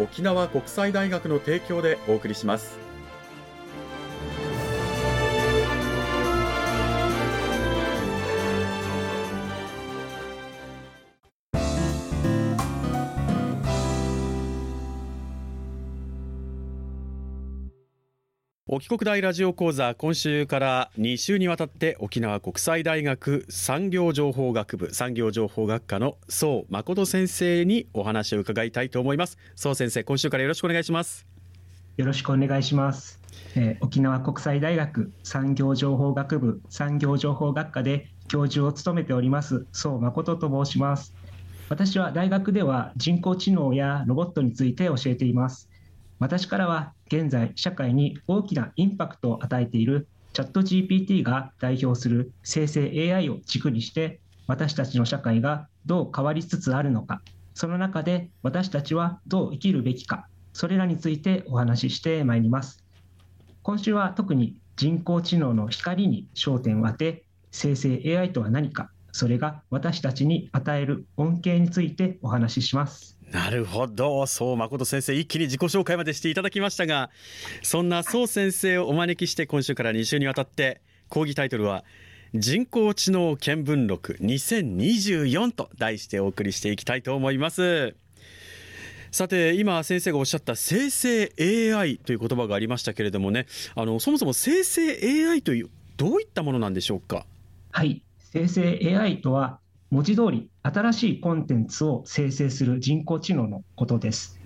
沖縄国際大学の提供でお送りします。沖国大ラジオ講座今週から2週にわたって沖縄国際大学産業情報学部産業情報学科の宋誠先生にお話を伺いたいと思います。宋先生今週からよろしくお願いします。よろしくお願いします、えー沖縄国際大学産業情報学部産業情報学科で教授を務めております宋誠と申します。私は大学では人工知能やロボットについて教えています。私からは現在社会に大きなインパクトを与えているチャット GPT が代表する生成 AI を軸にして私たちの社会がどう変わりつつあるのかその中で私たちはどう生きるべきかそれらについてお話ししてまいります。今週は特に人工知能の光に焦点を当て生成 AI とは何かそれが私たちに与える恩恵についてお話しします。なるほど。そう誠先生一気に自己紹介までしていただきましたがそんな宋先生をお招きして今週から2週にわたって講義タイトルは人工知能見聞録2024と題してお送りしていきたいと思います。さて今先生がおっしゃった生成 AI という言葉がありましたけれどもねあのそもそも生成 AI というどういったものなんでしょうか？はい。生成 AI とは文字通り新しいコンテンツを生成する人工知能のことです。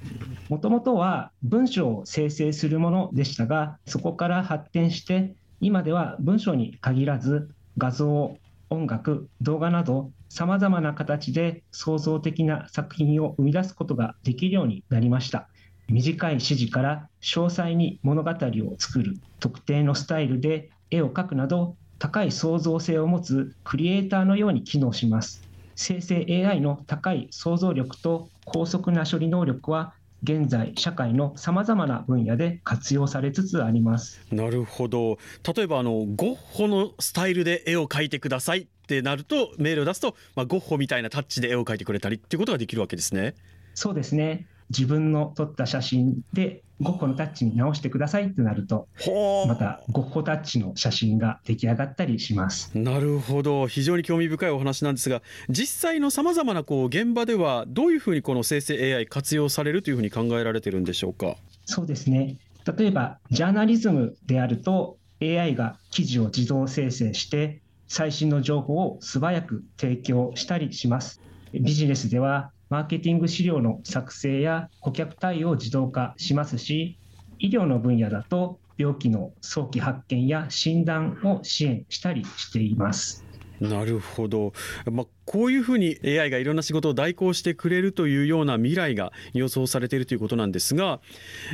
もともとは文章を生成するものでしたが、そこから発展して、今では文章に限らず画像、音楽、動画など様々な形で創造的な作品を生み出すことができるようになりました。短い指示から詳細に物語を作る特定のスタイルで絵を描くなど高い創造性を持つクリエイターのように機能します。生成 AI の高い想像力と高速な処理能力は現在社会のさまざまな分野で活用されつつあります。なるほど例えばあのゴッホのスタイルで絵を描いてくださいってなるとメールを出すと、まあ、ゴッホみたいなタッチで絵を描いてくれたりっていうことができるわけですね。そうですね。自分の撮った写真でゴッホのタッチに直してくださいってなると、ほまたゴッホタッチの写真が出来上がったりします。なるほど非常に興味深いお話なんですが実際のさまざまなこう現場ではどういうふうにこの生成 AI 活用されるというふうに考えられてるんでしょうか？そうですね。例えば、ジャーナリズムであると、AI が記事を自動生成して、最新の情報を素早く提供したりします。ビジネスでは、マーケティング資料の作成や顧客対応を自動化しますし、医療の分野だと、病気の早期発見や診断を支援したりしています。なるほど、まあ、こういうふうに AI がいろんな仕事を代行してくれるというような未来が予想されているということなんですが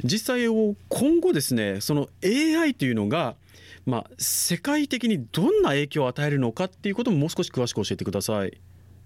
実際を今後ですねその AI というのが、まあ、世界的にどんな影響を与えるのかっていうことももう少し詳しく教えてください。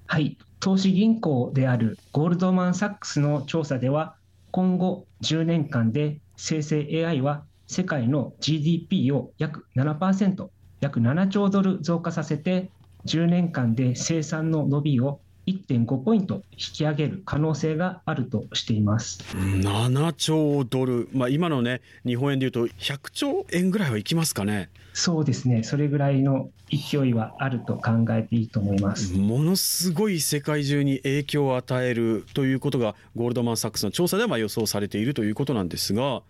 はい、投資銀行であるゴールドマン・サックスの調査では、今後10年間で生成 AI は世界の GDP を約7%、約7兆ドル増加させて、10年間で生産の伸びを1.5ポイント引き上げる可能性があるとしています。7兆ドル、まあ、今のね日本円でいうと100兆円ぐらいはいきますかね。そうですね、それぐらいの勢いはあると考えていいと思います。ものすごい世界中に影響を与えるということがゴールドマン・サックスの調査ではまあ予想されているということなんですが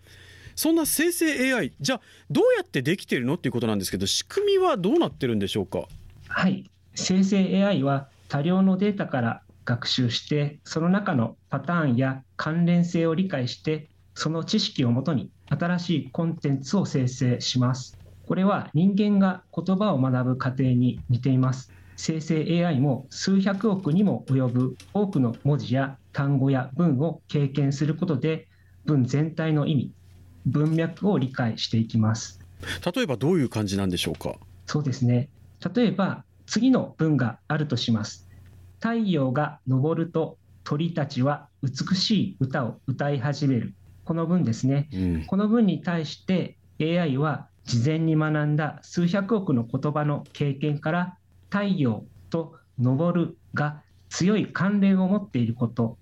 そんな生成 AI じゃあどうやってできているのっていうことなんですけど仕組みはどうなってるんでしょうか？はい生成 AI は多量のデータから学習してその中のパターンや関連性を理解してその知識をもとに新しいコンテンツを生成します。これは人間が言葉を学ぶ過程に似ています。生成 AI も数百億にも及ぶ多くの文字や単語や文を経験することで文全体の意味文脈を理解していきます。例えばどういう感じなんでしょうか？そうですね。例えば次の文があるとします太陽が昇ると鳥たちは美しい歌を歌い始める。この文ですね、うん、この文に対して AI は事前に学んだ数百億の言葉の経験から太陽と昇るが強い関連を持っていること。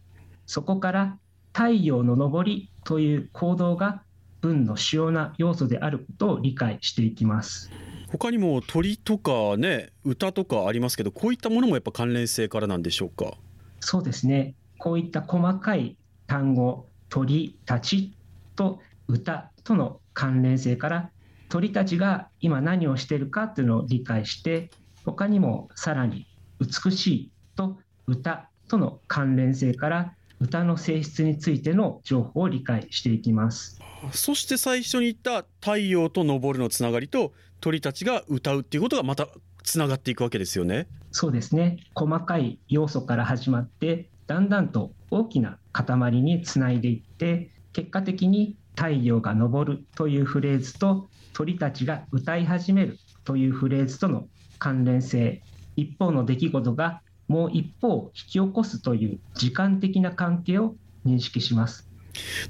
そこから太陽の昇りという行動が文の主要な要素であることを理解していきます他にも鳥とかね歌とかありますけどこういったものもやっぱ関連性からなんでしょうか？そうですね。こういった細かい単語鳥たちと歌との関連性から鳥たちが今何をしているかというのを理解して他にもさらに美しいと歌との関連性から歌の性質についての情報を理解していきます。そして最初に言った太陽と昇るのつながりと鳥たちが歌うっていうことがまたつながっていくわけですよね。そうですね。細かい要素から始まってだんだんと大きな塊につないでいって結果的に太陽が昇るというフレーズと鳥たちが歌い始めるというフレーズとの関連性。一方の出来事がもう一方を引き起こすという時間的な関係を認識します。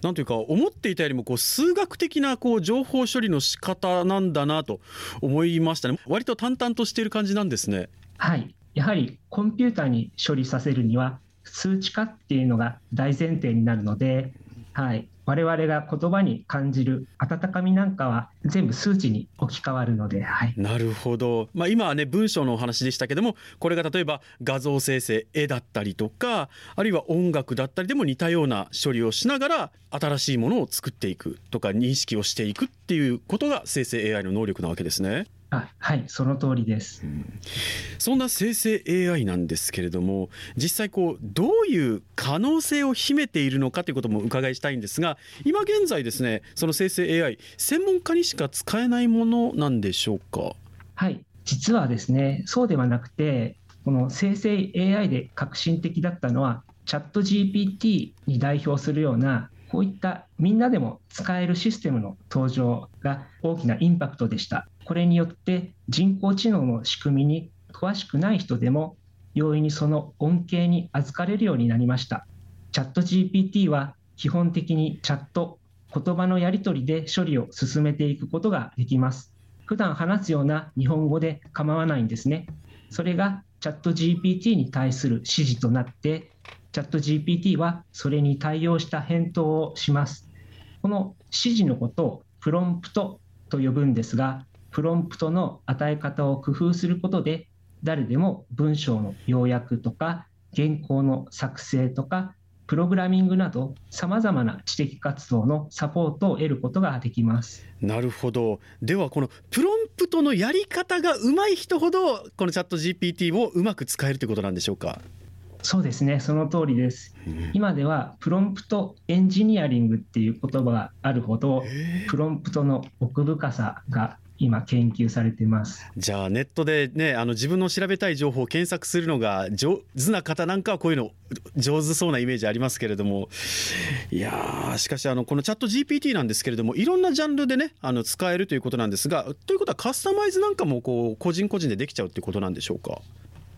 なんというか思っていたよりもこう数学的なこう情報処理の仕方なんだなと思いましたね。割と淡々としている感じなんですね。はい。やはりコンピューターに処理させるには数値化っていうのが大前提になるのではい、我々が言葉に感じる温かみなんかは全部数値に置き換わるので、はい、なるほど、まあ、今はね文章のお話でしたけどもこれが例えば画像生成絵だったりとかあるいは音楽だったりでも似たような処理をしながら新しいものを作っていくとか認識をしていくっていうことが生成 AI の能力なわけですね。あはいその通りです、うん、そんな生成 AI なんですけれども実際こうどういう可能性を秘めているのかということも伺いしたいんですが今現在ですねその生成 AI 専門家にしか使えないものなんでしょうか？はい実はですねそうではなくてこの生成 AI で革新的だったのはチャット GPT に代表するようなこういったみんなでも使えるシステムの登場が大きなインパクトでした。これによって人工知能の仕組みに詳しくない人でも容易にその恩恵に預かれるようになりました。チャット GPT は基本的にチャット、言葉のやり取りで処理を進めていくことができます。普段話すような日本語で構わないんですね。それがチャット GPT に対する指示となって、チャット GPT はそれに対応した返答をします。この指示のことをプロンプトと呼ぶんですが、プロンプトの与え方を工夫することで誰でも文章の要約とか原稿の作成とかプログラミングなどさまざまな知的活動のサポートを得ることができます。なるほど。ではこのプロンプトのやり方が上手い人ほどこのチャット GPT をうまく使えるということなんでしょうか？そうですね。その通りです、うん、今ではプロンプトエンジニアリングっていう言葉があるほどプロンプトの奥深さが今研究されてます。じゃあネットでねあの自分の調べたい情報を検索するのが上手な方なんかはこういうの上手そうなイメージありますけれども。いやしかしあのこのチャット GPT なんですけれどもいろんなジャンルでねあの使えるということなんですがということはカスタマイズなんかもこう個人個人でできちゃうっていうことなんでしょうか？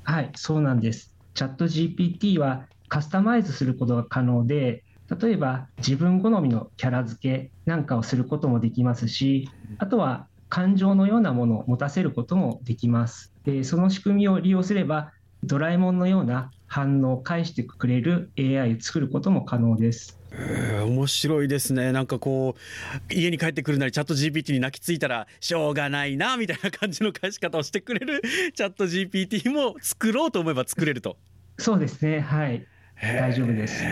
はいそうなんです。チャット GPT はカスタマイズすることが可能で例えば自分好みのキャラ付けなんかをすることもできますしあとは感情のようなものを持たせることもできます。でその仕組みを利用すればドラえもんのような反応を返してくれる AI を作ることも可能です。えー、面白いですねなんかこう家に帰ってくるなりチャット GPT に泣きついたらしょうがないなみたいな感じの返し方をしてくれるチャット GPT も作ろうと思えば作れるとそうですねはい大丈夫です。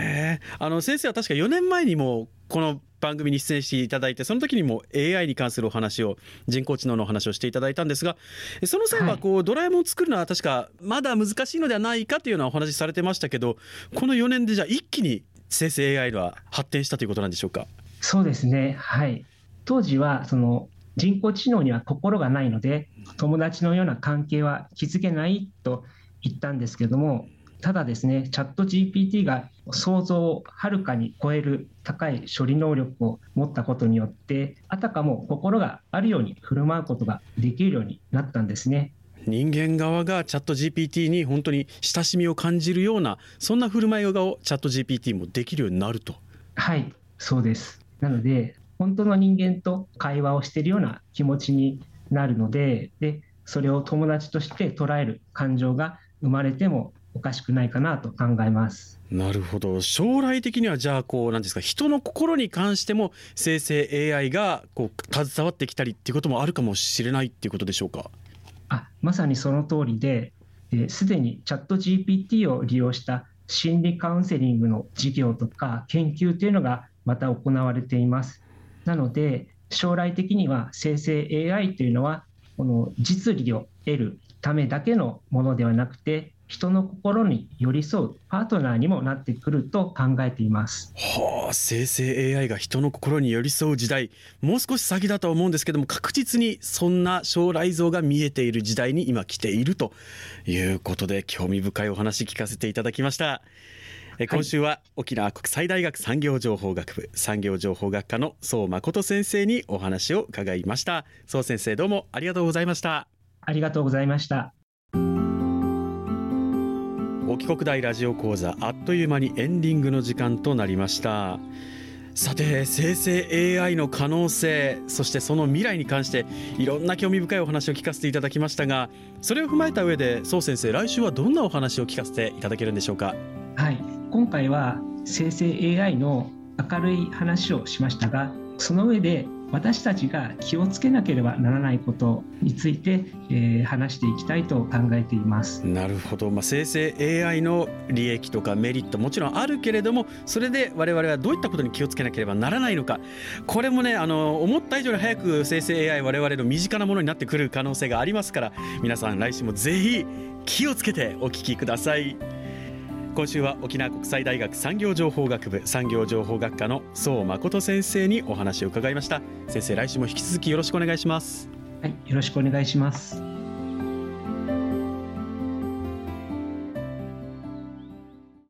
あの先生は確か4年前にもこの番組に出演していただいてその時にも AI に関するお話を人工知能のお話をしていただいたんですがその際はこう、はい、ドラえもんを作るのは確かまだ難しいのではないかというようなお話されてましたけどこの4年でじゃあ一気に生成 AI は発展したということなんでしょうか？そうですね。はい。当時はその人工知能には心がないので友達のような関係は築けないと言ったんですけどもただですね、チャット GPT が想像をはるかに超える高い処理能力を持ったことによって、あたかも心があるように振る舞うことができるようになったんですね。人間側がチャット GPT に本当に親しみを感じるようなそんな振る舞いをチャット GPT もできるようになるとはいそうですなので本当の人間と会話をしているような気持ちになるのででそれを友達として捉える感情が生まれてもおかしくないかなと考えます。なるほど将来的にはじゃあこうなんですか人の心に関しても生成 AI がこう携わってきたりっていうこともあるかもしれないっていうことでしょうか？あまさにその通りですで、にチャット GPT を利用した心理カウンセリングの事業とか研究というのがまた行われています。なので将来的には生成 AI というのはこの実利を得るためだけのものではなくて人の心に寄り添うパートナーにもなってくると考えています。はあ、生成 AI が人の心に寄り添う時代、もう少し先だと思うんですけども、確実にそんな将来像が見えている時代に今来ているということで、興味深いお話聞かせていただきました。今週は沖縄国際大学産業情報学部産業情報学科の宋誠先生にお話を伺いました。宋先生どうもありがとうございました。ありがとうございました沖国大ラジオ講座あっという間にエンディングの時間となりましたさて生成 AI の可能性そしてその未来に関していろんな興味深いお話を聞かせていただきましたがそれを踏まえた上で宋先生来週はどんなお話を聞かせていただけるんでしょうかはい今回は生成 AI の明るい話をしましたがその上で私たちが気をつけなければならないことについて、えー、話していきたいと考えています。なるほど、まあ、生成 AI の利益とかメリットもちろんあるけれどもそれで我々はどういったことに気をつけなければならないのか。これもねあの思った以上に早く生成 AI 我々の身近なものになってくる可能性がありますから皆さん来週もぜひ気をつけてお聞きください。今週は沖縄国際大学産業情報学部産業情報学科の宋誠先生にお話を伺いました。先生来週も引き続きよろしくお願いします。はいよろしくお願いします。